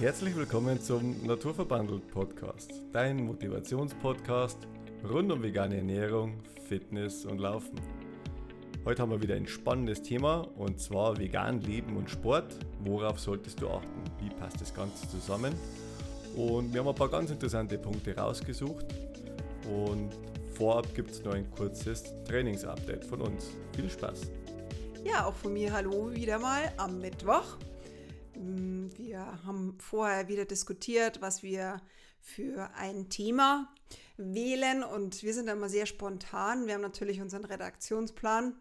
Herzlich willkommen zum Naturverbandelt Podcast, dein Motivationspodcast rund um vegane Ernährung, Fitness und Laufen. Heute haben wir wieder ein spannendes Thema und zwar vegan leben und Sport. Worauf solltest du achten? Wie passt das Ganze zusammen? Und wir haben ein paar ganz interessante Punkte rausgesucht und vorab gibt es noch ein kurzes Trainingsupdate von uns. Viel Spaß! Ja, auch von mir hallo wieder mal am Mittwoch. Wir haben vorher wieder diskutiert, was wir für ein Thema wählen und wir sind immer sehr spontan. Wir haben natürlich unseren Redaktionsplan,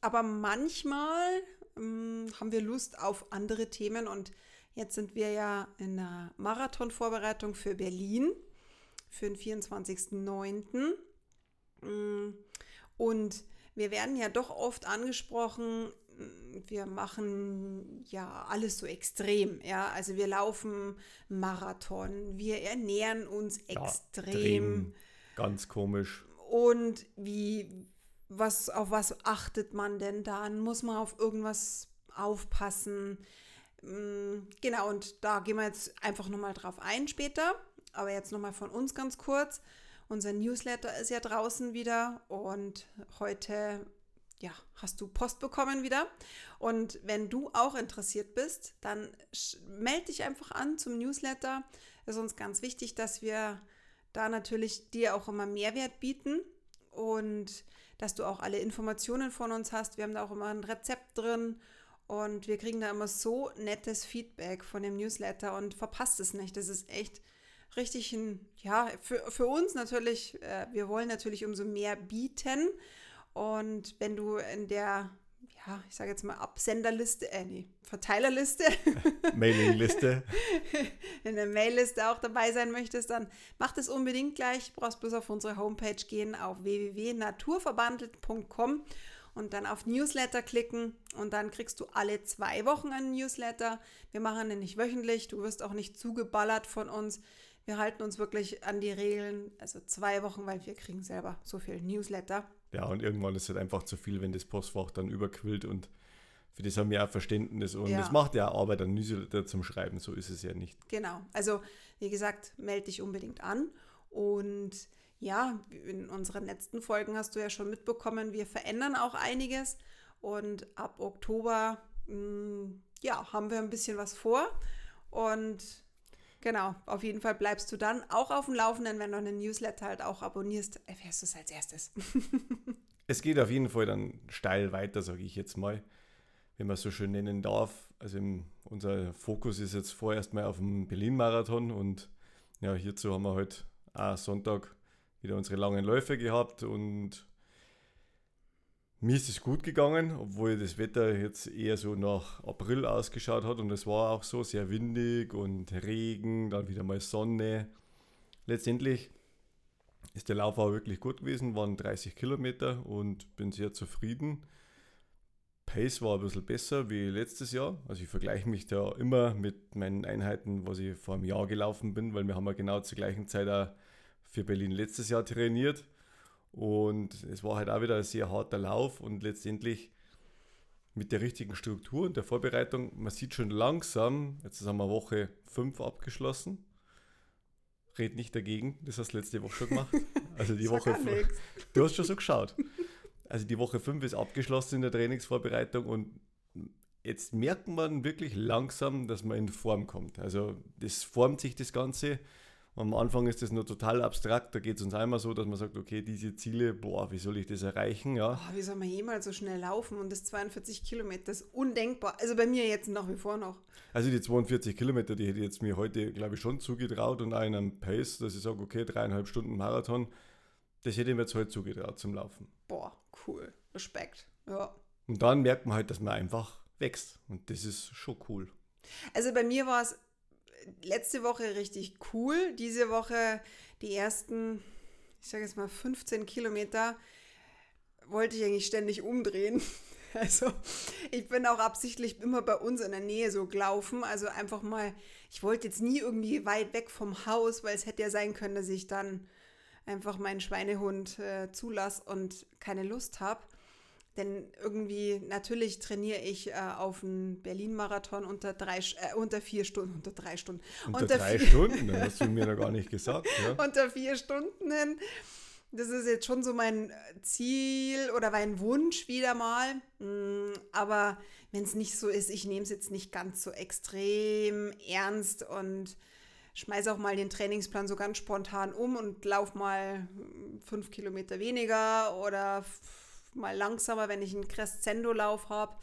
aber manchmal ähm, haben wir Lust auf andere Themen und jetzt sind wir ja in der Marathonvorbereitung für Berlin für den 24.09. Mm, und wir werden ja doch oft angesprochen, wir machen ja alles so extrem, ja, also wir laufen Marathon, wir ernähren uns extrem. Ja, Ganz komisch. Und wie, was, auf was achtet man denn dann? Muss man auf irgendwas aufpassen? Mm, genau, und da gehen wir jetzt einfach nochmal drauf ein später. Aber jetzt nochmal von uns ganz kurz. Unser Newsletter ist ja draußen wieder und heute ja, hast du Post bekommen wieder. Und wenn du auch interessiert bist, dann melde dich einfach an zum Newsletter. Es ist uns ganz wichtig, dass wir da natürlich dir auch immer Mehrwert bieten und dass du auch alle Informationen von uns hast. Wir haben da auch immer ein Rezept drin und wir kriegen da immer so nettes Feedback von dem Newsletter und verpasst es nicht. Das ist echt richtig ein, ja, für, für uns natürlich, äh, wir wollen natürlich umso mehr bieten und wenn du in der, ja, ich sage jetzt mal Absenderliste, äh, nee, Verteilerliste, Mailingliste, in der Mailliste auch dabei sein möchtest, dann mach das unbedingt gleich. Du brauchst bloß auf unsere Homepage gehen auf www.naturverbandelt.com und dann auf Newsletter klicken und dann kriegst du alle zwei Wochen einen Newsletter. Wir machen den nicht wöchentlich, du wirst auch nicht zugeballert von uns. Wir halten uns wirklich an die Regeln, also zwei Wochen, weil wir kriegen selber so viel Newsletter. Ja, und irgendwann ist es halt einfach zu viel, wenn das Postfach dann überquillt und für das haben wir auch Verständnis und es ja. macht ja Arbeit, ein Newsletter zum Schreiben, so ist es ja nicht. Genau, also wie gesagt, melde dich unbedingt an und ja, in unseren letzten Folgen hast du ja schon mitbekommen, wir verändern auch einiges und ab Oktober, mh, mm, ja, haben wir ein bisschen was vor und Genau, auf jeden Fall bleibst du dann auch auf dem Laufenden, wenn du einen Newsletter halt auch abonnierst, erfährst du es als erstes. es geht auf jeden Fall dann steil weiter, sage ich jetzt mal, wenn man es so schön nennen darf. Also im, unser Fokus ist jetzt vorerst mal auf dem Berlin-Marathon und ja, hierzu haben wir heute halt auch Sonntag wieder unsere langen Läufe gehabt und mir ist es gut gegangen, obwohl das Wetter jetzt eher so nach April ausgeschaut hat und es war auch so sehr windig und Regen, dann wieder mal Sonne. Letztendlich ist der Lauf auch wirklich gut gewesen, waren 30 Kilometer und bin sehr zufrieden. Pace war ein bisschen besser wie letztes Jahr. Also ich vergleiche mich da immer mit meinen Einheiten, was ich vor einem Jahr gelaufen bin, weil wir haben ja genau zur gleichen Zeit auch für Berlin letztes Jahr trainiert. Und es war halt auch wieder ein sehr harter Lauf und letztendlich mit der richtigen Struktur und der Vorbereitung, man sieht schon langsam, jetzt haben wir Woche 5 abgeschlossen. Red nicht dagegen, das hast du letzte Woche schon gemacht. Also die Woche 5. Du hast schon so geschaut. Also die Woche 5 ist abgeschlossen in der Trainingsvorbereitung und jetzt merkt man wirklich langsam, dass man in Form kommt. Also das formt sich das Ganze am Anfang ist das nur total abstrakt, da geht es uns einmal so, dass man sagt, okay, diese Ziele, boah, wie soll ich das erreichen? Ja. Oh, wie soll man jemals so schnell laufen und das 42 Kilometer, ist undenkbar. Also bei mir jetzt nach wie vor noch. Also die 42 Kilometer, die hätte ich jetzt mir heute, glaube ich, schon zugetraut und auch in einem Pace, dass ich sage, okay, dreieinhalb Stunden Marathon, das hätte ich mir jetzt heute zugetraut zum Laufen. Boah, cool. Respekt. Ja. Und dann merkt man halt, dass man einfach wächst und das ist schon cool. Also bei mir war es letzte Woche richtig cool. Diese Woche die ersten, ich sage jetzt mal 15 Kilometer, wollte ich eigentlich ständig umdrehen. Also ich bin auch absichtlich immer bei uns in der Nähe so gelaufen. Also einfach mal, ich wollte jetzt nie irgendwie weit weg vom Haus, weil es hätte ja sein können, dass ich dann einfach meinen Schweinehund äh, zulasse und keine Lust habe. Denn irgendwie, natürlich trainiere ich äh, auf einen Berlin-Marathon unter, drei, äh, unter vier Stunden, unter drei Stunden. Unter, unter drei Stunden? Das hast du mir noch gar nicht gesagt. Ja? unter vier Stunden hin. Das ist jetzt schon so mein Ziel oder mein Wunsch wieder mal. Mm, aber wenn es nicht so ist, ich nehme es jetzt nicht ganz so extrem ernst und schmeiße auch mal den Trainingsplan so ganz spontan um und laufe mal fünf Kilometer weniger oder mal langsamer, wenn ich einen Crescendo-Lauf habe,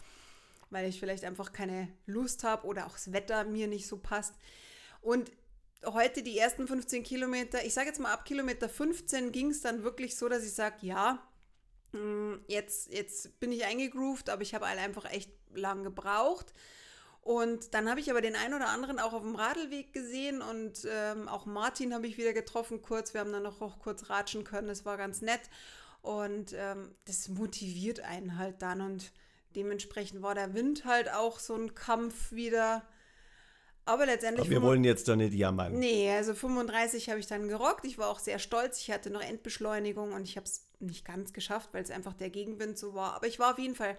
weil ich vielleicht einfach keine Lust habe oder auch das Wetter mir nicht so passt. Und heute die ersten 15 Kilometer, ich sage jetzt mal ab Kilometer 15 ging es dann wirklich so, dass ich sage, ja, hm, jetzt, jetzt bin ich eingegroovt, aber ich habe einfach echt lang gebraucht. Und dann habe ich aber den einen oder anderen auch auf dem Radlweg gesehen und ähm, auch Martin habe ich wieder getroffen kurz. Wir haben dann noch auch kurz ratschen können, das war ganz nett. Und ähm, das motiviert einen halt dann und dementsprechend war der Wind halt auch so ein Kampf wieder. Aber letztendlich. Aber wir wollen jetzt doch nicht jammern. Nee, also 35 habe ich dann gerockt. Ich war auch sehr stolz. Ich hatte noch Endbeschleunigung und ich habe es nicht ganz geschafft, weil es einfach der Gegenwind so war. Aber ich war auf jeden Fall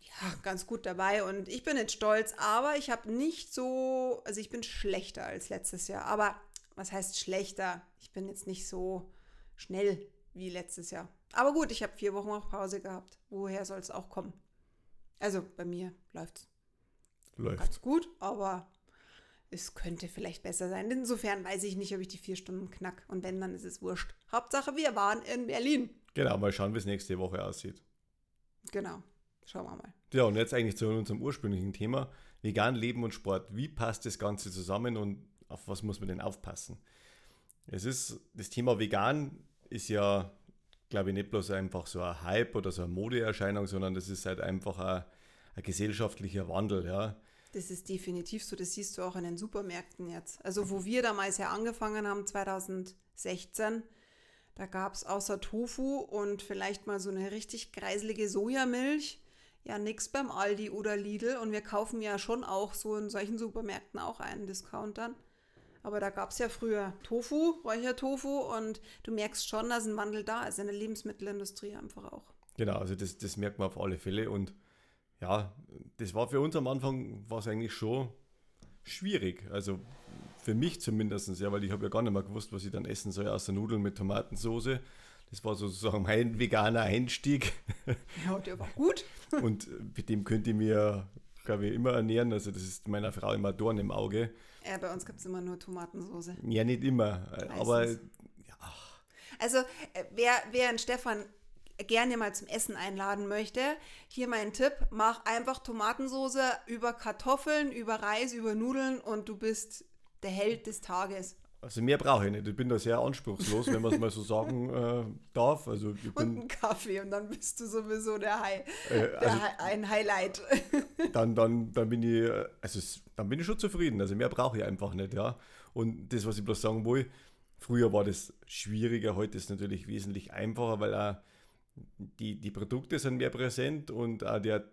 ja, ganz gut dabei und ich bin jetzt stolz. Aber ich habe nicht so. Also ich bin schlechter als letztes Jahr. Aber was heißt schlechter? Ich bin jetzt nicht so schnell wie letztes Jahr. Aber gut, ich habe vier Wochen auch Pause gehabt. Woher soll es auch kommen? Also bei mir läuft es ganz gut, aber es könnte vielleicht besser sein. Insofern weiß ich nicht, ob ich die vier Stunden knack. Und wenn, dann ist es wurscht. Hauptsache, wir waren in Berlin. Genau, mal schauen, wie es nächste Woche aussieht. Genau, schauen wir mal. Ja, und jetzt eigentlich zu unserem ursprünglichen Thema. Vegan Leben und Sport. Wie passt das Ganze zusammen und auf was muss man denn aufpassen? Es ist das Thema Vegan ist ja, glaube ich, nicht bloß einfach so ein Hype oder so eine Modeerscheinung, sondern das ist halt einfach ein, ein gesellschaftlicher Wandel, ja. Das ist definitiv so, das siehst du auch in den Supermärkten jetzt. Also wo wir damals ja angefangen haben, 2016, da gab es außer Tofu und vielleicht mal so eine richtig kreiselige Sojamilch, ja nichts beim Aldi oder Lidl. Und wir kaufen ja schon auch so in solchen Supermärkten auch einen Discountern. Aber da gab es ja früher Tofu, Räuchertofu und du merkst schon, dass ein Wandel da ist in der Lebensmittelindustrie einfach auch. Genau, also das, das merkt man auf alle Fälle und ja, das war für uns am Anfang war es eigentlich schon schwierig. Also für mich zumindest, ja, weil ich habe ja gar nicht mehr gewusst, was ich dann essen soll, außer Nudeln mit Tomatensauce. Das war sozusagen mein veganer Einstieg. Ja, der war gut. und mit dem könnte ich mir, ich, immer ernähren. Also das ist meiner Frau immer Dorn im Auge. Ja, bei uns gibt es immer nur Tomatensauce. Ja, nicht immer. Meistens. Aber ja. Also, äh, wer, wer einen Stefan gerne mal zum Essen einladen möchte, hier mein Tipp: mach einfach Tomatensauce über Kartoffeln, über Reis, über Nudeln und du bist der Held des Tages. Also mehr brauche ich nicht. Ich bin da sehr anspruchslos, wenn man es mal so sagen äh, darf. Also ich bin, und einen Kaffee und dann bist du sowieso der, High, äh, der also, ein Highlight. Dann, dann, dann bin ich, also dann bin ich schon zufrieden. Also mehr brauche ich einfach nicht, ja. Und das, was ich bloß sagen will, früher war das schwieriger, heute ist es natürlich wesentlich einfacher, weil auch die, die Produkte sind mehr präsent und auch der,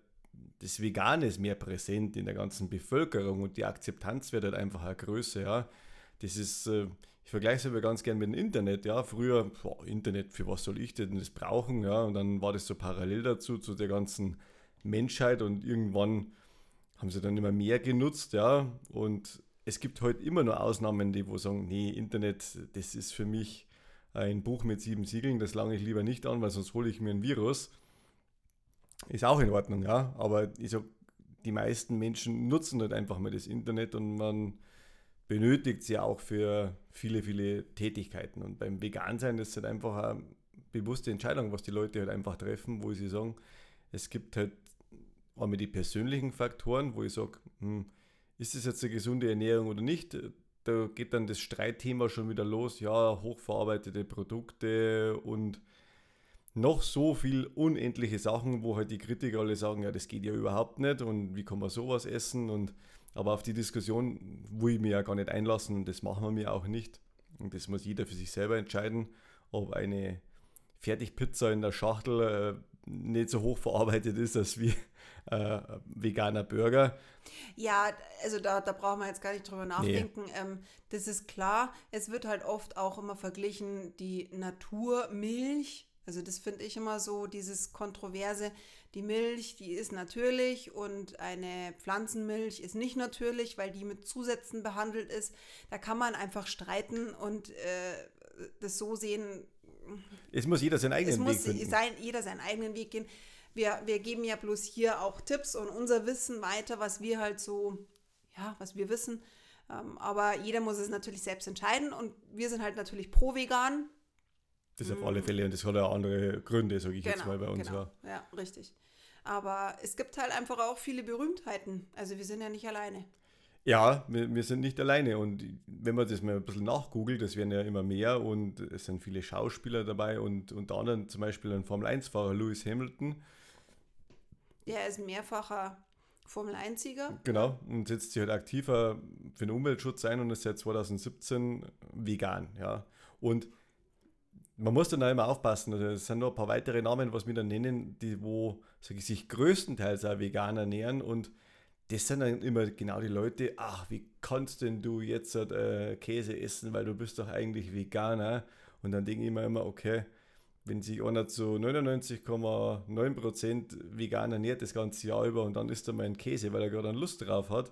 das Vegane ist mehr präsent in der ganzen Bevölkerung und die Akzeptanz wird halt einfach größer, ja. Das ist, äh, ich vergleiche es aber ganz gern mit dem Internet, ja. Früher, boah, Internet, für was soll ich denn das brauchen, ja. Und dann war das so parallel dazu, zu der ganzen Menschheit und irgendwann haben sie dann immer mehr genutzt, ja. Und es gibt heute immer nur Ausnahmen, die wo sagen, nee, Internet, das ist für mich ein Buch mit sieben Siegeln, das lange ich lieber nicht an, weil sonst hole ich mir ein Virus. Ist auch in Ordnung, ja. Aber ich sag, die meisten Menschen nutzen halt einfach mal das Internet und man benötigt sie auch für viele, viele Tätigkeiten. Und beim Vegansein ist es halt einfach eine bewusste Entscheidung, was die Leute halt einfach treffen, wo sie sagen, es gibt halt einmal die persönlichen Faktoren, wo ich sage, hm, ist das jetzt eine gesunde Ernährung oder nicht? Da geht dann das Streitthema schon wieder los, ja, hochverarbeitete Produkte und noch so viel unendliche Sachen, wo halt die Kritiker alle sagen, ja, das geht ja überhaupt nicht und wie kann man sowas essen und aber auf die Diskussion will ich mir ja gar nicht einlassen, das machen wir mir auch nicht. Und das muss jeder für sich selber entscheiden, ob eine Fertigpizza in der Schachtel äh, nicht so hoch verarbeitet ist als wie äh, veganer Burger. Ja, also da, da brauchen wir jetzt gar nicht drüber nachdenken. Nee. Ähm, das ist klar. Es wird halt oft auch immer verglichen, die Naturmilch Also das finde ich immer so, dieses Kontroverse, die Milch, die ist natürlich und eine Pflanzenmilch ist nicht natürlich, weil die mit Zusätzen behandelt ist. Da kann man einfach streiten und äh, das so sehen. Es muss jeder seinen eigenen Weg finden. Es muss sein, jeder seinen eigenen Weg gehen. Wir, wir geben ja bloß hier auch Tipps und unser Wissen weiter, was wir halt so, ja, was wir wissen. Ähm, aber jeder muss es natürlich selbst entscheiden und wir sind halt natürlich pro vegan das auf alle Fälle und das hat ja andere Gründe, sage ich genau, jetzt mal bei uns. Genau. Ja, richtig. Aber es gibt halt einfach auch viele Berühmtheiten. Also wir sind ja nicht alleine. Ja, wir, wir sind nicht alleine. Und wenn man das mal ein bisschen nachgoogelt, das werden ja immer mehr und es sind viele Schauspieler dabei und unter anderem zum Beispiel ein Formel-1-Fahrer, Lewis Hamilton. Der ist mehrfacher Formel-1-Sieger. Genau, und setzt sich halt aktiver für den Umweltschutz ein und ist seit 2017 vegan. Ja. Und man muss dann auch immer aufpassen. Also es sind noch ein paar weitere Namen, was wir dann nennen, die wo sag ich, sich größtenteils auch vegan ernähren und das sind dann immer genau die Leute, ach, wie kannst denn du jetzt äh, Käse essen, weil du bist doch eigentlich Veganer. Und dann denke ich mir immer, okay, wenn sich einer zu 99,9% vegan ernährt das ganze Jahr über und dann isst er mal einen Käse, weil er gerade Lust drauf hat,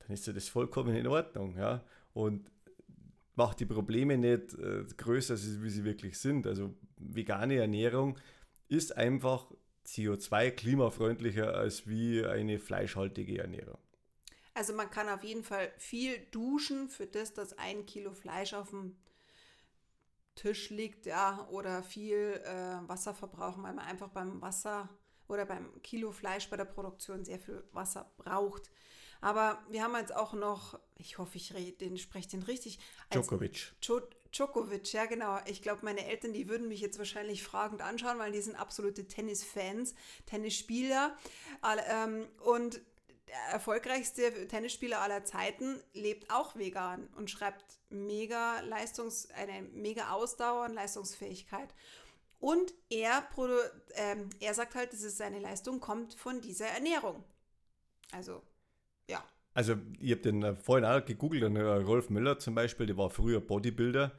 dann ist ja das vollkommen in Ordnung. Ja? Und macht die Probleme nicht äh, größer, wie sie wirklich sind. Also vegane Ernährung ist einfach CO2 klimafreundlicher als wie eine fleischhaltige Ernährung. Also man kann auf jeden Fall viel duschen für das, dass ein Kilo Fleisch auf dem Tisch liegt, ja, oder viel äh, Wasser verbrauchen, weil man einfach beim Wasser oder beim Kilo Fleisch bei der Produktion sehr viel Wasser braucht. Aber wir haben jetzt auch noch, ich hoffe, ich den, spreche den richtig. Djokovic. Djokovic, ja genau. Ich glaube, meine Eltern, die würden mich jetzt wahrscheinlich fragend anschauen, weil die sind absolute Tennisfans, Tennisspieler. Ähm, und der erfolgreichste Tennisspieler aller Zeiten lebt auch vegan und schreibt mega Leistungs, eine mega Ausdauer und Leistungsfähigkeit. Und er, ähm, er sagt halt, dass es seine Leistung kommt von dieser Ernährung. Also ja. Also, ich habe den äh, vorhin auch gegoogelt, und, äh, Rolf Müller zum Beispiel, der war früher Bodybuilder.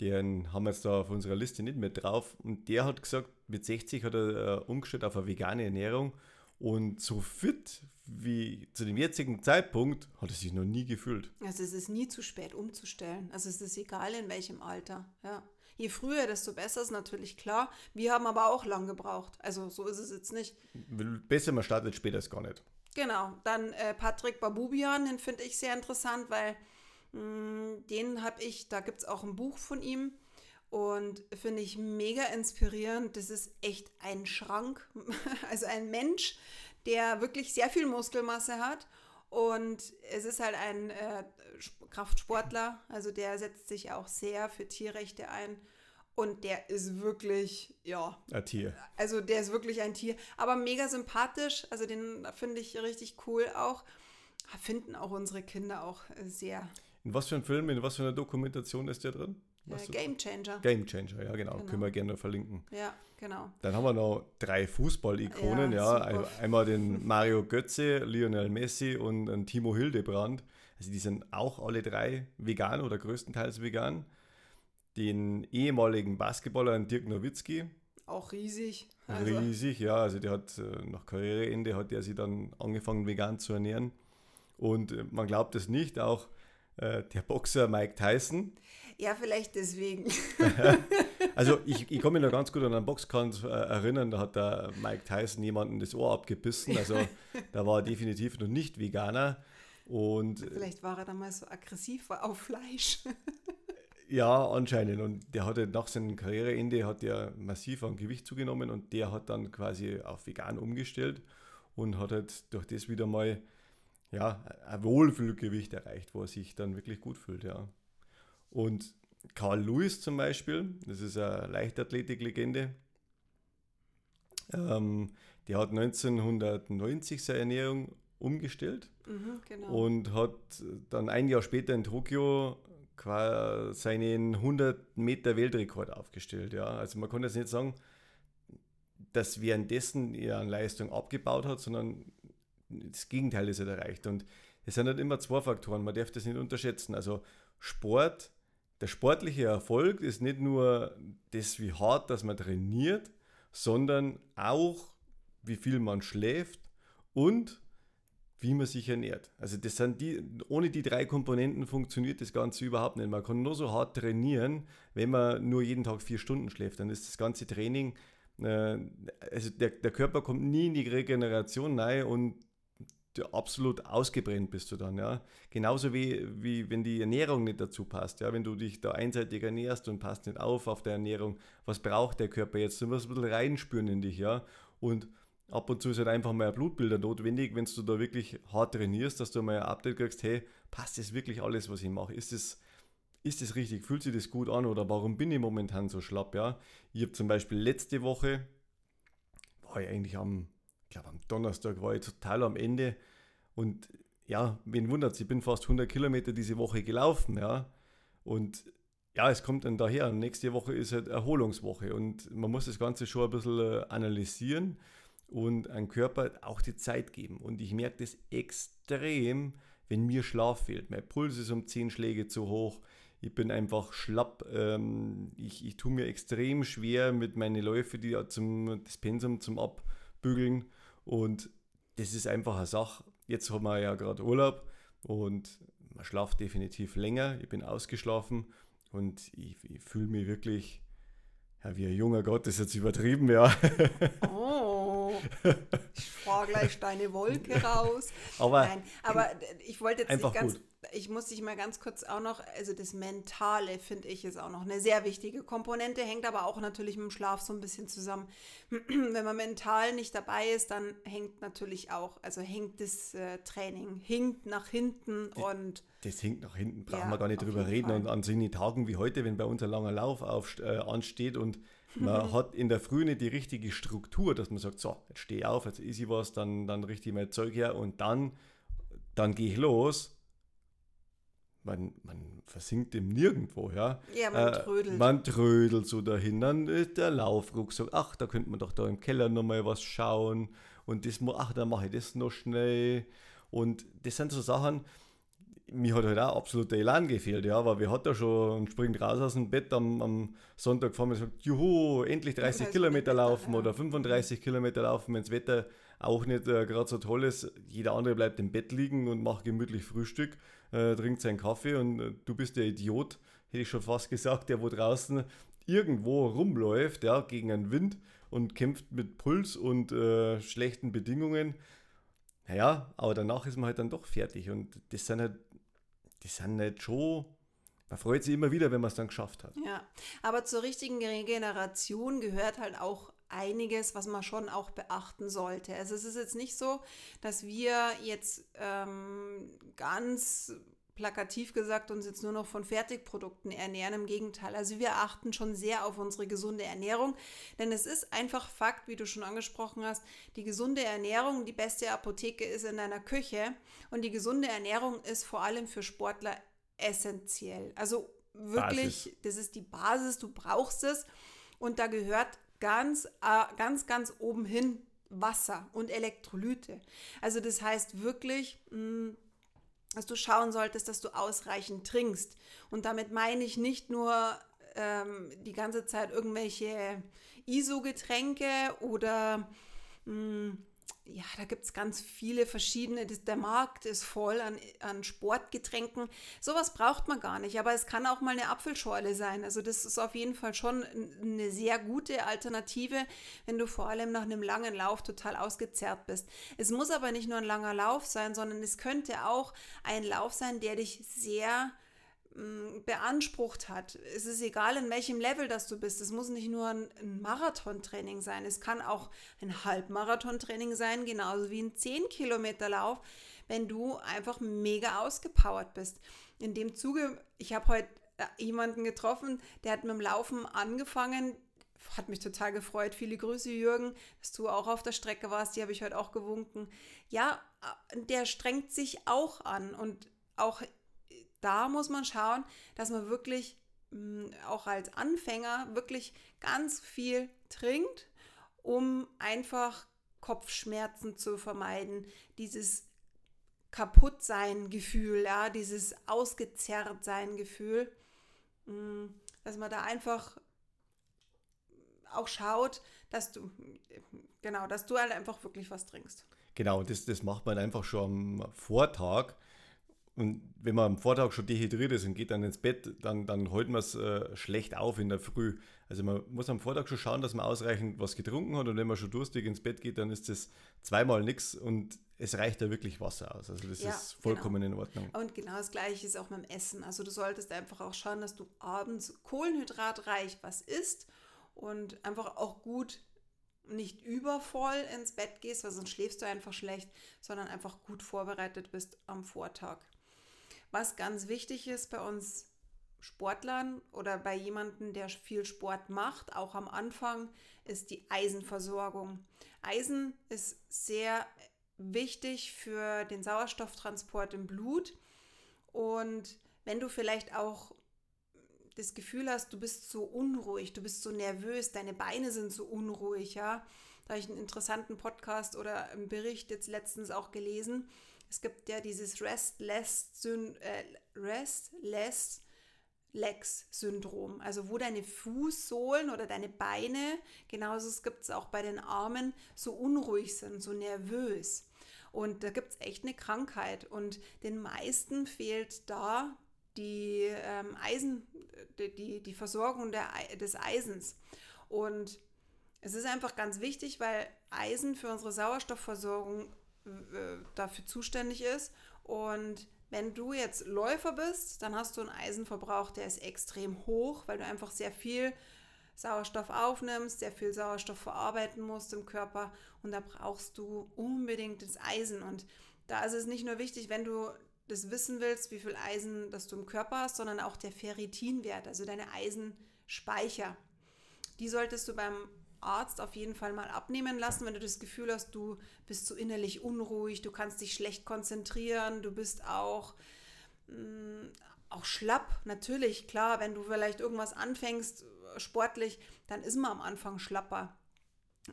Den haben wir jetzt da auf unserer Liste nicht mehr drauf. Und der hat gesagt, mit 60 hat er äh, umgestellt auf eine vegane Ernährung. Und so fit wie zu dem jetzigen Zeitpunkt hat er sich noch nie gefühlt. Also es ist nie zu spät umzustellen. Also es ist egal in welchem Alter. Ja. Je früher, desto besser ist natürlich klar. Wir haben aber auch lang gebraucht. Also so ist es jetzt nicht. Besser, man startet später ist gar nicht. Genau, dann äh, Patrick Babubian, den finde ich sehr interessant, weil mh, hm, den habe ich, da gibt es auch ein Buch von ihm und finde ich mega inspirierend. Das ist echt ein Schrank, also ein Mensch, der wirklich sehr viel Muskelmasse hat und es ist halt ein äh, Kraftsportler, also der setzt sich auch sehr für Tierrechte ein und der ist wirklich, ja. Ein Tier. Also der ist wirklich ein Tier. Aber mega sympathisch. Also den finde ich richtig cool auch. Finden auch unsere Kinder auch sehr. In was für einem Film, in was für einer Dokumentation ist der drin? Äh, Game Changer. Game Changer, ja genau. genau. Können wir gerne verlinken. Ja, genau. Dann haben wir noch drei Fußball-Ikonen. Ja, ja. Einmal den Mario Götze, Lionel Messi und einen Timo Hildebrand. Also die sind auch alle drei vegan oder größtenteils vegan den ehemaligen Basketballer Dirk Nowitzki. Auch riesig. Also. Riesig, ja. Also der hat äh, nach Karriereende hat er sich dann angefangen vegan zu ernähren. Und äh, man glaubt es nicht, auch äh, der Boxer Mike Tyson. Ja, vielleicht deswegen. also ich, ich kann mich noch ganz gut an einen Boxkampf erinnern, da hat der Mike Tyson jemanden das Ohr abgebissen. Also da war er definitiv noch nicht Veganer. Und, vielleicht war er damals so aggressiv auf Fleisch. Ja, anscheinend. Und der hatte nach seinem Karriereende hat er massiv an Gewicht zugenommen und der hat dann quasi auf vegan umgestellt und hat halt durch das wieder mal ja, ein Wohlfühlgewicht erreicht, wo er sich dann wirklich gut fühlt, ja. Und Carl Lewis zum Beispiel, das ist eine Leichtathletik-Legende, ähm, der hat 1990 seine Ernährung umgestellt mhm, genau. und hat dann ein Jahr später in Tokio seinen 100 Meter Weltrekord aufgestellt. Ja. Also man kann jetzt nicht sagen, dass währenddessen er an Leistung abgebaut hat, sondern das Gegenteil ist halt erreicht. Und es sind halt immer zwei Faktoren, man darf das nicht unterschätzen. Also Sport der sportliche Erfolg ist nicht nur das, wie hart, dass man trainiert, sondern auch, wie viel man schläft und wie man sich ernährt. Also das sind die, ohne die drei Komponenten funktioniert das Ganze überhaupt nicht. Man kann nur so hart trainieren, wenn man nur jeden Tag vier Stunden schläft. Dann ist das ganze Training, äh, also der, der Körper kommt nie in die Regeneration rein und absolut ausgebrennt bist du dann, ja. Genauso wie, wie wenn die Ernährung nicht dazu passt, ja. Wenn du dich da einseitig ernährst und passt nicht auf auf der Ernährung, was braucht der Körper jetzt? Du musst ein bisschen reinspüren in dich, ja. Und ab und zu ist halt einfach mal ein Blutbilder notwendig, wenn du da wirklich hart trainierst, dass du mal ein Update kriegst, hey, passt das wirklich alles, was ich mache? Ist das, ist richtig? Fühlt sich das gut an oder warum bin ich momentan so schlapp, ja? Ich habe zum Beispiel letzte Woche, war ich eigentlich am glaube am Donnerstag war ich total am Ende und ja, wen wundert ich bin fast 100 Kilometer diese Woche gelaufen, ja. Und ja, es kommt dann daher. Nächste Woche ist halt Erholungswoche und man muss das Ganze schon ein bisschen äh, analysieren und einem Körper auch die Zeit geben. Und ich merke das extrem, wenn mir Schlaf fehlt. Mein Puls ist um 10 Schläge zu hoch. Ich bin einfach schlapp. Ähm, ich, ich tue mir extrem schwer mit meinen Läufen, die zum, das Pensum zum Abbügeln. Und das ist einfach eine Sache. Jetzt haben wir ja gerade Urlaub und man schlaft definitiv länger. Ich bin ausgeschlafen und ich, ich fühle mich wirklich ja, wie ein junger Gott, das ist jetzt übertrieben, ja. Oh, ich fahre gleich deine Wolke raus. Aber, Nein, aber ich wollte jetzt einfach nicht ganz, gut ich muss dich mal ganz kurz auch noch, also das Mentale finde ich ist auch noch eine sehr wichtige Komponente, hängt aber auch natürlich mit dem Schlaf so ein bisschen zusammen. Wenn man mental nicht dabei ist, dann hängt natürlich auch, also hängt das äh, Training, hinkt nach hinten die, und. Das hinkt nach hinten, brauchen ja, wir gar nicht drüber reden. Fall. Und an solchen Tagen wie heute, wenn bei uns ein langer Lauf auf, äh, ansteht und man hat in der Früh nicht die richtige Struktur, dass man sagt, so, jetzt stehe ich auf, jetzt ist ich was, dann, dann richte ich mein Zeug her und dann, dann gehe ich los man, man versinkt im Nirgendwo, ja. Ja, man äh, trödelt. Man trödelt so dahin. Dann ist der Laufrucksack, ach, da könnte man doch da im Keller nochmal was schauen. Und das, ach, dann mache ich das noch schnell. Und das sind so Sachen, mir hat halt auch absolut der Elan gefehlt, ja, weil wir hat da schon und springt raus aus dem Bett am, am Sonntag vor mir und sagt, juhu, endlich 30 Kilometer laufen ja. oder 35 Kilometer laufen, wenn das Wetter auch nicht äh, gerade so toll ist. Jeder andere bleibt im Bett liegen und macht gemütlich Frühstück äh, trinkt seinen Kaffee und äh, du bist der Idiot, hätte ich schon fast gesagt, der wo draußen irgendwo rumläuft, ja, gegen einen Wind und kämpft mit Puls und äh, schlechten Bedingungen. Naja, aber danach ist man halt dann doch fertig und das sind halt, das sind halt schon man freut sich immer wieder, wenn man es dann geschafft hat. Ja, aber zur richtigen Regeneration gehört halt auch einiges, was man schon auch beachten sollte. Also es ist jetzt nicht so, dass wir jetzt ähm, ganz plakativ gesagt uns jetzt nur noch von Fertigprodukten ernähren. Im Gegenteil, also wir achten schon sehr auf unsere gesunde Ernährung, denn es ist einfach Fakt, wie du schon angesprochen hast, die gesunde Ernährung, die beste Apotheke ist in deiner Küche und die gesunde Ernährung ist vor allem für Sportler essentiell. Also wirklich, Basis. das ist die Basis, du brauchst es und da gehört ganz, äh, ganz, ganz oben hin Wasser und Elektrolyte. Also das heißt wirklich, mh, mm, dass du schauen solltest, dass du ausreichend trinkst. Und damit meine ich nicht nur ähm, die ganze Zeit irgendwelche ISO-Getränke oder mh, mm, ja, da gibt es ganz viele verschiedene. Der Markt ist voll an, an Sportgetränken. Sowas braucht man gar nicht, aber es kann auch mal eine Apfelschorle sein. Also das ist auf jeden Fall schon eine sehr gute Alternative, wenn du vor allem nach einem langen Lauf total ausgezerrt bist. Es muss aber nicht nur ein langer Lauf sein, sondern es könnte auch ein Lauf sein, der dich sehr beansprucht hat. Es ist egal, in welchem Level das du bist. Es muss nicht nur ein, ein Marathontraining sein. Es kann auch ein Halbmarathontraining sein, genauso wie ein 10-Kilometer-Lauf, wenn du einfach mega ausgepowert bist. In dem Zuge, ich habe heute äh, jemanden getroffen, der hat mit dem Laufen angefangen, hat mich total gefreut. Viele Grüße, Jürgen, dass du auch auf der Strecke warst. Die habe ich heute auch gewunken. Ja, äh, der strengt sich auch an und auch da muss man schauen, dass man wirklich mm, auch als Anfänger wirklich ganz viel trinkt, um einfach Kopfschmerzen zu vermeiden, dieses Kaputtsein-Gefühl, ja, dieses Ausgezerrtsein-Gefühl. mm, dass man da einfach auch schaut, dass du, genau, dass du halt einfach wirklich was trinkst. Genau, das, das macht man einfach schon am Vortag. Und wenn man am Vortag schon dehydriert ist und geht dann ins Bett, dann, dann holt man es äh, schlecht auf in der Früh. Also man muss am Vortag schon schauen, dass man ausreichend was getrunken hat und wenn man schon durstig ins Bett geht, dann ist das zweimal nichts und es reicht ja wirklich Wasser aus. Also das ja, ist vollkommen genau. in Ordnung. Und genau das gleiche ist auch dem Essen. Also du solltest einfach auch schauen, dass du abends kohlenhydratreich was isst und einfach auch gut nicht übervoll ins Bett gehst, weil sonst schläfst du einfach schlecht, sondern einfach gut vorbereitet bist am Vortag. Was ganz wichtig ist bei uns Sportlern oder bei jemandem, der viel Sport macht, auch am Anfang, ist die Eisenversorgung. Eisen ist sehr wichtig für den Sauerstofftransport im Blut. Und wenn du vielleicht auch das Gefühl hast, du bist so unruhig, du bist so nervös, deine Beine sind so unruhig, ja. Da habe ich einen interessanten Podcast oder einen Bericht jetzt letztens auch gelesen. Es gibt ja dieses Restless, äh, Restless Legs Syndrom, also wo deine Fußsohlen oder deine Beine, genauso gibt es auch bei den Armen, so unruhig sind, so nervös. Und da gibt es echt eine Krankheit. Und den meisten fehlt da die ähm, Eisen, die, die Versorgung der, des Eisens. Und es ist einfach ganz wichtig, weil Eisen für unsere Sauerstoffversorgung dafür zuständig ist. Und wenn du jetzt Läufer bist, dann hast du einen Eisenverbrauch, der ist extrem hoch, weil du einfach sehr viel Sauerstoff aufnimmst, sehr viel Sauerstoff verarbeiten musst im Körper und da brauchst du unbedingt das Eisen. Und da ist es nicht nur wichtig, wenn du das wissen willst, wie viel Eisen das du im Körper hast, sondern auch der Ferritinwert, also deine Eisenspeicher. Die solltest du beim Arzt auf jeden Fall mal abnehmen lassen, wenn du das Gefühl hast, du bist so innerlich unruhig, du kannst dich schlecht konzentrieren, du bist auch, mh, mm, auch schlapp. Natürlich, klar, wenn du vielleicht irgendwas anfängst, sportlich, dann ist man am Anfang schlapper.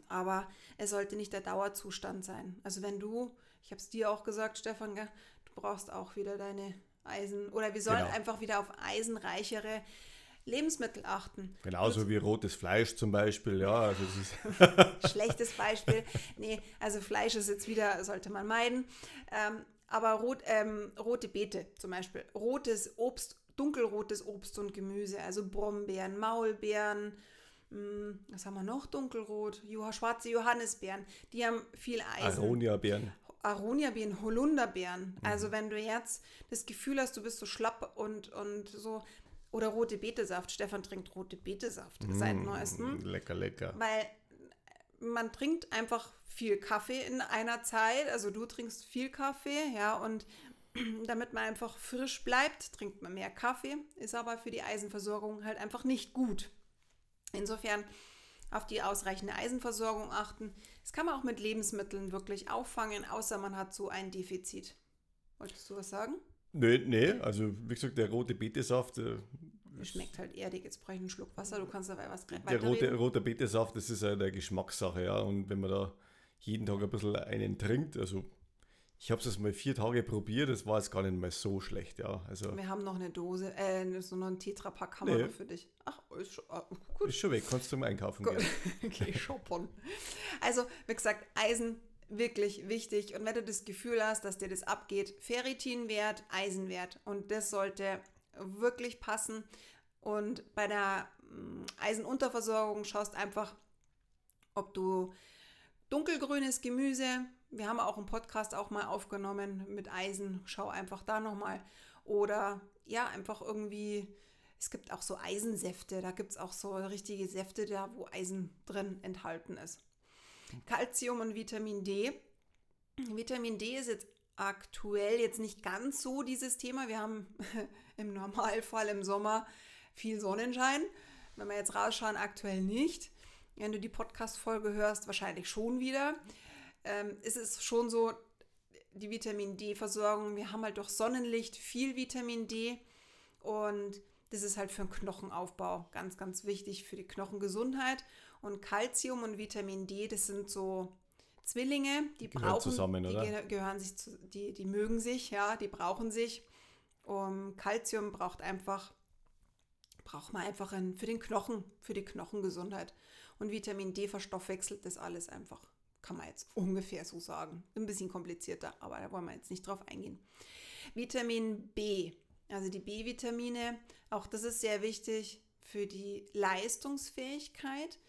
Aber es sollte nicht der Dauerzustand sein. Also wenn du, ich habe es dir auch gesagt, Stefan, du brauchst auch wieder deine Eisen oder wir sollen genau. einfach wieder auf eisenreichere Lebensmittel achten. Genauso wie rotes Fleisch zum Beispiel, ja. Also Schlechtes Beispiel. Nee, also Fleisch ist jetzt wieder, sollte man meiden. Ähm, aber rot, ähm, rote Beete zum Beispiel, rotes Obst, dunkelrotes Obst und Gemüse, also Brombeeren, Maulbeeren, mh, hm, was haben wir noch? Dunkelrot, schwarze Johannisbeeren, die haben viel Eisen. Aronia-Beeren. Aronia-Beeren, Holunderbeeren. Mhm. Also wenn du jetzt das Gefühl hast, du bist so schlapp und, und so, oder rote Betesaft. Stefan trinkt rote Betesaft mm, seit neuestem. Lecker, lecker. Weil man trinkt einfach viel Kaffee in einer Zeit. Also du trinkst viel Kaffee, ja, und damit man einfach frisch bleibt, trinkt man mehr Kaffee, ist aber für die Eisenversorgung halt einfach nicht gut. Insofern auf die ausreichende Eisenversorgung achten. Das kann man auch mit Lebensmitteln wirklich auffangen, außer man hat so ein Defizit. Wolltest du was sagen? Nee, nee, also wie gesagt, der rote Betesaft. Äh, schmeckt halt erdig. Jetzt brauche ich einen Schluck Wasser, du kannst dabei was Der rote, rote Betesaft, das ist eine Geschmackssache, ja. Und wenn man da jeden Tag ein bisschen einen trinkt, also ich habe es mal vier Tage probiert, das war jetzt gar nicht mal so schlecht, ja. Also, wir haben noch eine Dose, äh, so noch ein Tetrapack haben nee. für dich. Ach, ist schon, ah, gut. Ist schon weg, kannst du zum Einkaufen gehen. okay, shoppen. Also, wie gesagt, Eisen wirklich wichtig. Und wenn du das Gefühl hast, dass dir das abgeht, Ferritinwert, Eisenwert. Und das sollte wirklich passen. Und bei der mm, Eisenunterversorgung schaust einfach, ob du dunkelgrünes Gemüse, wir haben auch einen Podcast auch mal aufgenommen mit Eisen, schau einfach da nochmal. Oder ja, einfach irgendwie, es gibt auch so Eisensäfte, da gibt es auch so richtige Säfte da, wo Eisen drin enthalten ist. Calcium und Vitamin D. Vitamin D ist jetzt aktuell jetzt nicht ganz so dieses Thema. Wir haben im Normalfall im Sommer viel Sonnenschein. Wenn wir jetzt rausschauen, aktuell nicht. Wenn du die Podcast-Folge hörst, wahrscheinlich schon wieder. Ähm, ist es schon so, die Vitamin D-Versorgung, wir haben halt durch Sonnenlicht viel Vitamin D und das ist halt für den Knochenaufbau ganz, ganz wichtig für die Knochengesundheit. Und Calcium und Vitamin D, das sind so Zwillinge, die, die brauchen zusammen, oder? Die gehören sich zu, die, die mögen sich, ja, die brauchen sich. Um, Calcium braucht einfach braucht man einfach einen, für den Knochen, für die Knochengesundheit. Und Vitamin D verstoffwechselt das alles einfach. Kann man jetzt ungefähr so sagen. Ein bisschen komplizierter, aber da wollen wir jetzt nicht drauf eingehen. Vitamin B, also die B-Vitamine, auch das ist sehr wichtig für die Leistungsfähigkeit.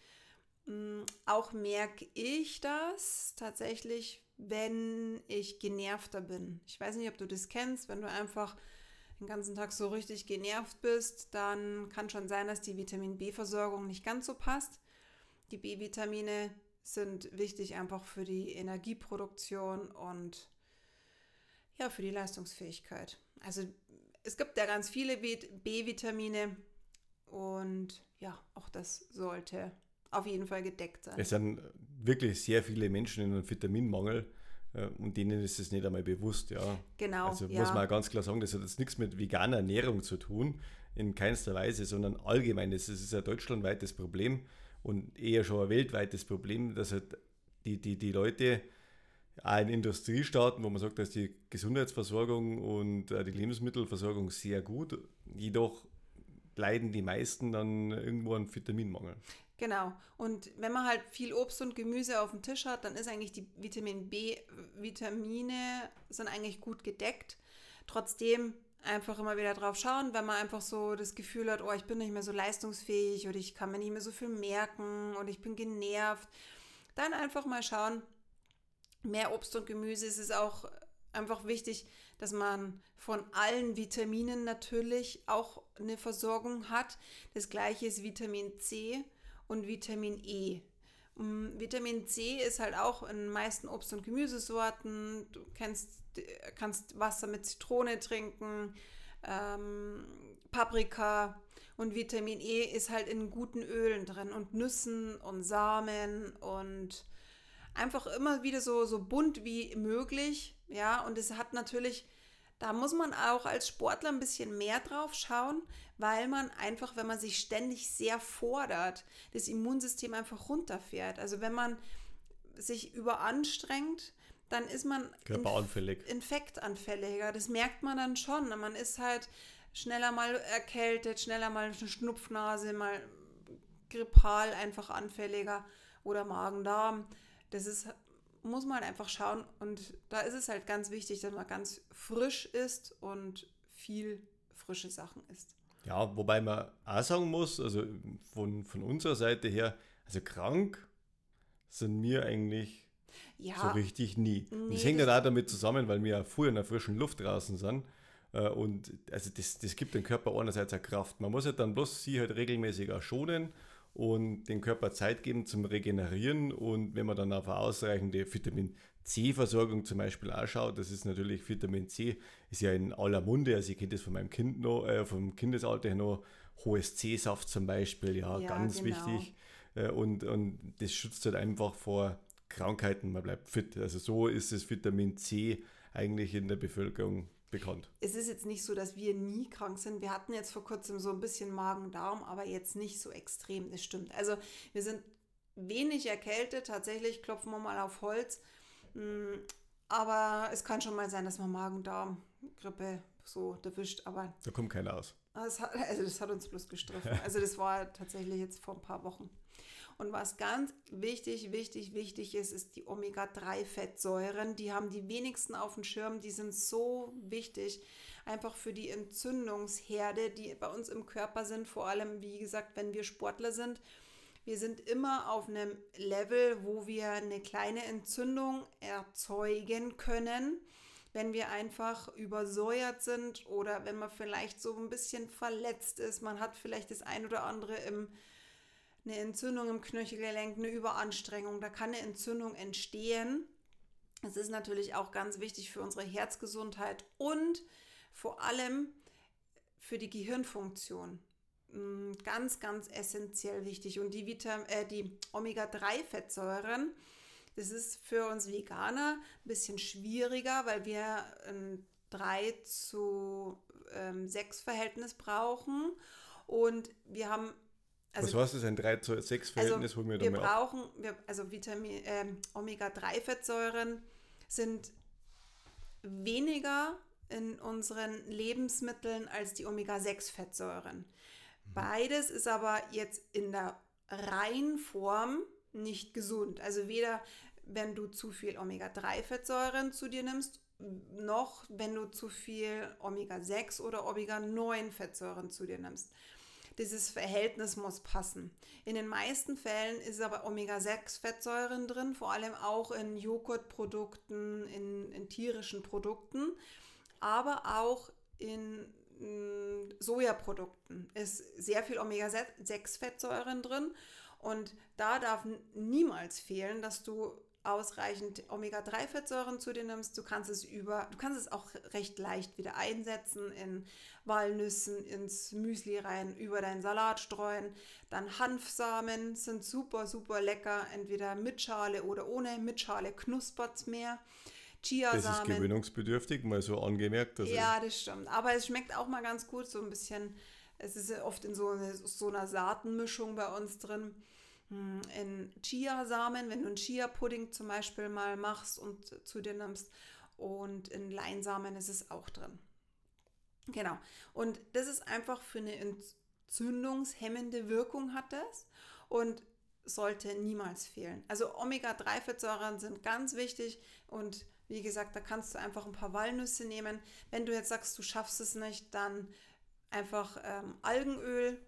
Mm, auch merke ich das tatsächlich, wenn ich genervter bin. Ich weiß nicht, ob du das kennst, wenn du einfach den ganzen Tag so richtig genervt bist, dann kann schon sein, dass die Vitamin B-Versorgung nicht ganz so passt. Die B-Vitamine sind wichtig einfach für die Energieproduktion und ja, für die Leistungsfähigkeit. Also es gibt ja ganz viele B-Vitamine und ja, auch das sollte auf jeden Fall gedeckt sein. Es sind wirklich sehr viele Menschen in einem Vitaminmangel äh, und denen ist es nicht einmal bewusst, ja. Genau. Also ja. muss man ganz klar sagen, das hat jetzt nichts mit veganer Ernährung zu tun, in keinster Weise, sondern allgemein. Das ist ein deutschlandweites Problem und eher schon ein weltweites Problem, dass halt die, die, die Leute auch in Industriestaaten, wo man sagt, dass die Gesundheitsversorgung und die Lebensmittelversorgung sehr gut, jedoch leiden die meisten dann irgendwo an Vitaminmangel. Genau. Und wenn man halt viel Obst und Gemüse auf dem Tisch hat, dann ist eigentlich die Vitamin B-Vitamine sind eigentlich gut gedeckt. Trotzdem einfach immer wieder drauf schauen, wenn man einfach so das Gefühl hat, oh, ich bin nicht mehr so leistungsfähig oder ich kann mir nicht mehr so viel merken und ich bin genervt. Dann einfach mal schauen, mehr Obst und Gemüse. Es ist auch einfach wichtig, dass man von allen Vitaminen natürlich auch eine Versorgung hat. Das gleiche ist Vitamin C und Vitamin E. Um, Vitamin C ist halt auch in den meisten Obst- und Gemüsesorten. Du kennst, kannst Wasser mit Zitrone trinken, ähm, Paprika und Vitamin E ist halt in guten Ölen drin und Nüssen und Samen und einfach immer wieder so, so bunt wie möglich. Ja, und es hat natürlich da muss man auch als Sportler ein bisschen mehr drauf schauen, weil man einfach, wenn man sich ständig sehr fordert, das Immunsystem einfach runterfährt. Also wenn man sich überanstrengt, dann ist man Körperanfällig. infektanfälliger. Das merkt man dann schon. Man ist halt schneller mal erkältet, schneller mal eine Schnupfnase, mal grippal einfach anfälliger oder Magen-Darm. Das ist muss man halt einfach schauen. Und da ist es halt ganz wichtig, dass man ganz frisch ist und viel frische Sachen isst. Ja, wobei man auch sagen muss, also von, von unserer Seite her, also krank sind wir eigentlich ja, so richtig nie. Nee, und das hängt ja auch damit zusammen, weil wir ja früher in der frischen Luft draußen sind. Äh, und also das, das gibt dem Körper einerseits eine Kraft. Man muss halt dann bloß sie halt regelmäßig auch schonen und den Körper Zeit geben zum Regenerieren. Und wenn man dann auf eine ausreichende Vitamin C-Versorgung zum Beispiel anschaut, das ist natürlich Vitamin C, ist ja in aller Munde, also ich kenne das von meinem Kind noch, äh, vom Kindesalter her noch, hohes C-Saft zum Beispiel, ja, ja ganz genau. wichtig. Äh, und, und das schützt halt einfach vor Krankheiten, man bleibt fit. Also so ist das Vitamin C eigentlich in der Bevölkerung bekannt. Es ist jetzt nicht so, dass wir nie krank sind. Wir hatten jetzt vor kurzem so ein bisschen Magen-Darm, aber jetzt nicht so extrem, das stimmt. Also wir sind wenig erkältet, tatsächlich klopfen wir mal auf Holz. Mm, aber es kann schon mal sein, dass man Magen-Darm-Grippe so erwischt, aber. Da kommt keiner aus. Das hat, also das hat uns bloß gestriffen. Also das war tatsächlich jetzt vor ein paar Wochen. Und was ganz wichtig, wichtig, wichtig ist, ist die Omega-3-Fettsäuren. Die haben die wenigsten auf dem Schirm. Die sind so wichtig, einfach für die Entzündungsherde, die bei uns im Körper sind. Vor allem, wie gesagt, wenn wir Sportler sind. Wir sind immer auf einem Level, wo wir eine kleine Entzündung erzeugen können wenn wir einfach übersäuert sind oder wenn man vielleicht so ein bisschen verletzt ist. Man hat vielleicht das ein oder andere im eine Entzündung im Knöchelgelenk, eine Überanstrengung, da kann eine Entzündung entstehen. Es ist natürlich auch ganz wichtig für unsere Herzgesundheit und vor allem für die Gehirnfunktion. Mm, ganz, ganz essentiell wichtig. Und die, äh, die Omega-3-Fettsäuren, das ist für uns Veganer ein bisschen schwieriger, weil wir ein 3 zu ähm, 6 Verhältnis brauchen. Und wir haben also, Was heißt das, ein 3 zu 6 Verhältnis? Also, wir, wir brauchen, wir, also Vitamin, äh, Omega-3-Fettsäuren sind weniger in unseren Lebensmitteln als die Omega-6-Fettsäuren. Beides ist aber jetzt in der Reinform nicht gesund. Also weder wenn du zu viel Omega-3-Fettsäuren zu dir nimmst, noch wenn du zu viel Omega-6 oder Omega-9-Fettsäuren zu dir nimmst. Dieses Verhältnis muss passen. In den meisten Fällen ist aber Omega-6-Fettsäuren drin, vor allem auch in Joghurtprodukten, in, in tierischen Produkten, aber auch in Sojaprodukten ist sehr viel Omega-6-Fettsäuren drin. Und da darf niemals fehlen, dass du ausreichend Omega-3-Fettsäuren zu dir nimmst. Du kannst es über, du kannst es auch recht leicht wieder einsetzen in Walnüssen, ins Müsli rein, über deinen Salat streuen. Dann Hanfsamen sind super, super lecker, entweder mit Schale oder ohne. Mit Schale knuspert es mehr. Chiasamen. Das ist gewöhnungsbedürftig, mal so angemerkt. Also ja, das stimmt. Aber es schmeckt auch mal ganz gut, so ein bisschen. Es ist oft in so, eine, so einer Saatenmischung bei uns drin. Hm, in Chiasamen, wenn du einen Chia-Pudding zum Beispiel mal machst und zu dir nimmst. Und in Leinsamen ist es auch drin. Genau. Und das ist einfach für eine entzündungshemmende Wirkung hat das. Und sollte niemals fehlen. Also Omega-3-Fettsäuren sind ganz wichtig und wie gesagt, da kannst du einfach ein paar Walnüsse nehmen. Wenn du jetzt sagst, du schaffst es nicht, dann einfach ähm, Algenöl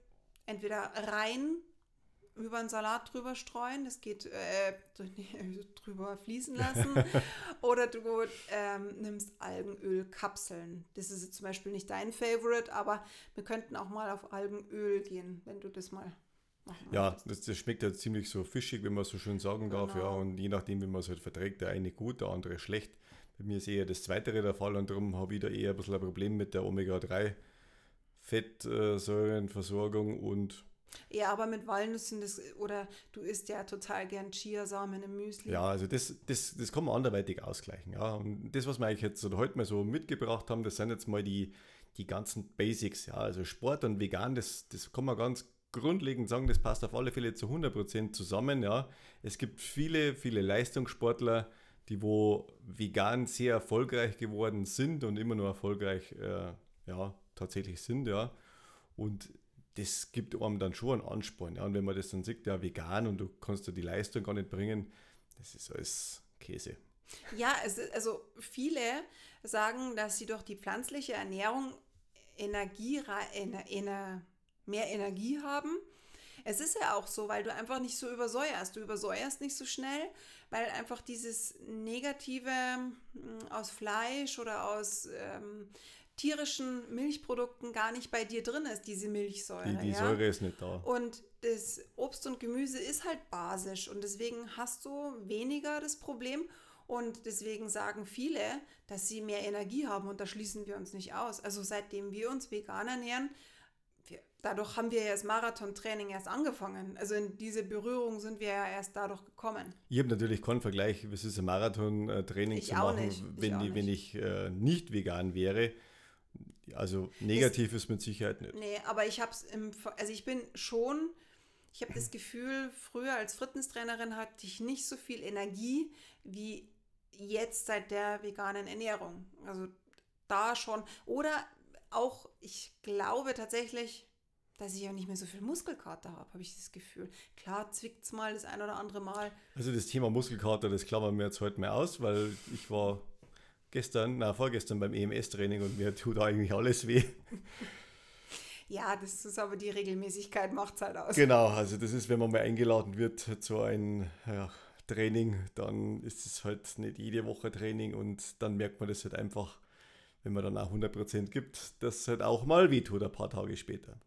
entweder rein über einen Salat drüber streuen, das geht äh, drüber fließen lassen, oder du ähm, nimmst Algenölkapseln. Das ist jetzt zum Beispiel nicht dein Favorite, aber wir könnten auch mal auf Algenöl gehen, wenn du das mal ja, das, das, schmeckt ja ziemlich so fischig, wenn man so schön sagen darf. Genau. Ja, und je nachdem, wie man es halt verträgt, der eine gut, der andere schlecht. Bei mir ist eher das Zweite der Fall und darum habe ich da eher ein bisschen ein Problem mit der Omega-3-Fettsäurenversorgung und ja, aber mit Walnüssen das, oder du isst ja total gern Chiasamen im Müsli. Ja, also das, das, das kann man anderweitig ausgleichen. Ja. Und das, was wir eigentlich jetzt heute mal so mitgebracht haben, das sind jetzt mal die, die ganzen Basics. Ja. Also Sport und Vegan, das, das kann man ganz grundlegend sagen, das passt auf alle Fälle zu 100% zusammen. Ja. Es gibt viele, viele Leistungssportler, die wo vegan sehr erfolgreich geworden sind und immer nur erfolgreich äh, ja, tatsächlich sind. Ja. Und das gibt einem dann schon einen Ansporn. Ja. Und wenn man das dann sieht, ja, vegan und du kannst ja die Leistung gar nicht bringen, das ist alles Käse. Ja, es ist, also viele sagen, dass sie durch die pflanzliche Ernährung Energie, ener, ener, mehr Energie haben. Es ist ja auch so, weil du einfach nicht so übersäuerst. Du übersäuerst nicht so schnell, weil einfach dieses Negative hm, aus Fleisch oder aus ähm, tierischen Milchprodukten gar nicht bei dir drin ist, diese Milchsäure. Die, die ja? Säure ist nicht da. Und das Obst und Gemüse ist halt basisch und deswegen hast du weniger das Problem. Und deswegen sagen viele, dass sie mehr Energie haben und da schließen wir uns nicht aus. Also seitdem wir uns vegan ernähren, dadurch haben wir ja das Marathontraining erst angefangen. Also in diese Berührung sind wir ja erst dadurch gekommen. Ich habe natürlich keinen Vergleich, was ist ein Marathontraining zu machen, wenn ich, wenn ich äh, nicht vegan wäre. Also negativ ist, ist mit Sicherheit nicht. Nee, aber ich habe es im, also ich bin schon, ich habe das Gefühl, früher als Fitnesstrainerin hatte ich nicht so viel Energie wie jetzt seit der veganen Ernährung. Also da schon. Oder auch, ich glaube tatsächlich, dass ich ja nicht mehr so viel Muskelkater habe, habe ich das Gefühl. Klar zwickt es mal das ein oder andere Mal. Also das Thema Muskelkater, das klammern wir jetzt heute mal aus, weil ich war gestern, na vorgestern beim EMS-Training und mir tut eigentlich alles weh. Ja, das ist aber die Regelmäßigkeit, macht es halt aus. Genau, also das ist, wenn man mal eingeladen wird zu einem ja, Training, dann ist es halt nicht jede Woche Training und dann merkt man das halt einfach, wenn man dann auch 100% gibt, dass es halt auch mal weh tut ein paar Tage später.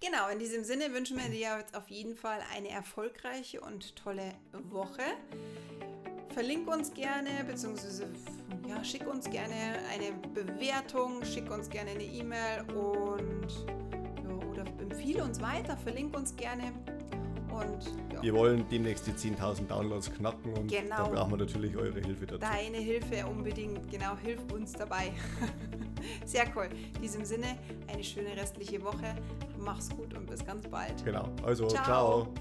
Genau, in diesem Sinne wünschen wir dir jetzt auf jeden Fall eine erfolgreiche und tolle Woche. Verlink uns gerne, beziehungsweise ja, schick uns gerne eine Bewertung, schick uns gerne eine E-Mail und ja, oder empfehle uns weiter, verlink uns gerne. Und, ja. Wir wollen demnächst die 10.000 Downloads knacken und genau. da brauchen wir natürlich eure Hilfe dazu. Deine Hilfe unbedingt, genau, hilf uns dabei. Sehr cool. In diesem Sinne, eine schöne restliche Woche. Mach's gut und bis ganz bald. Genau, also ciao. ciao.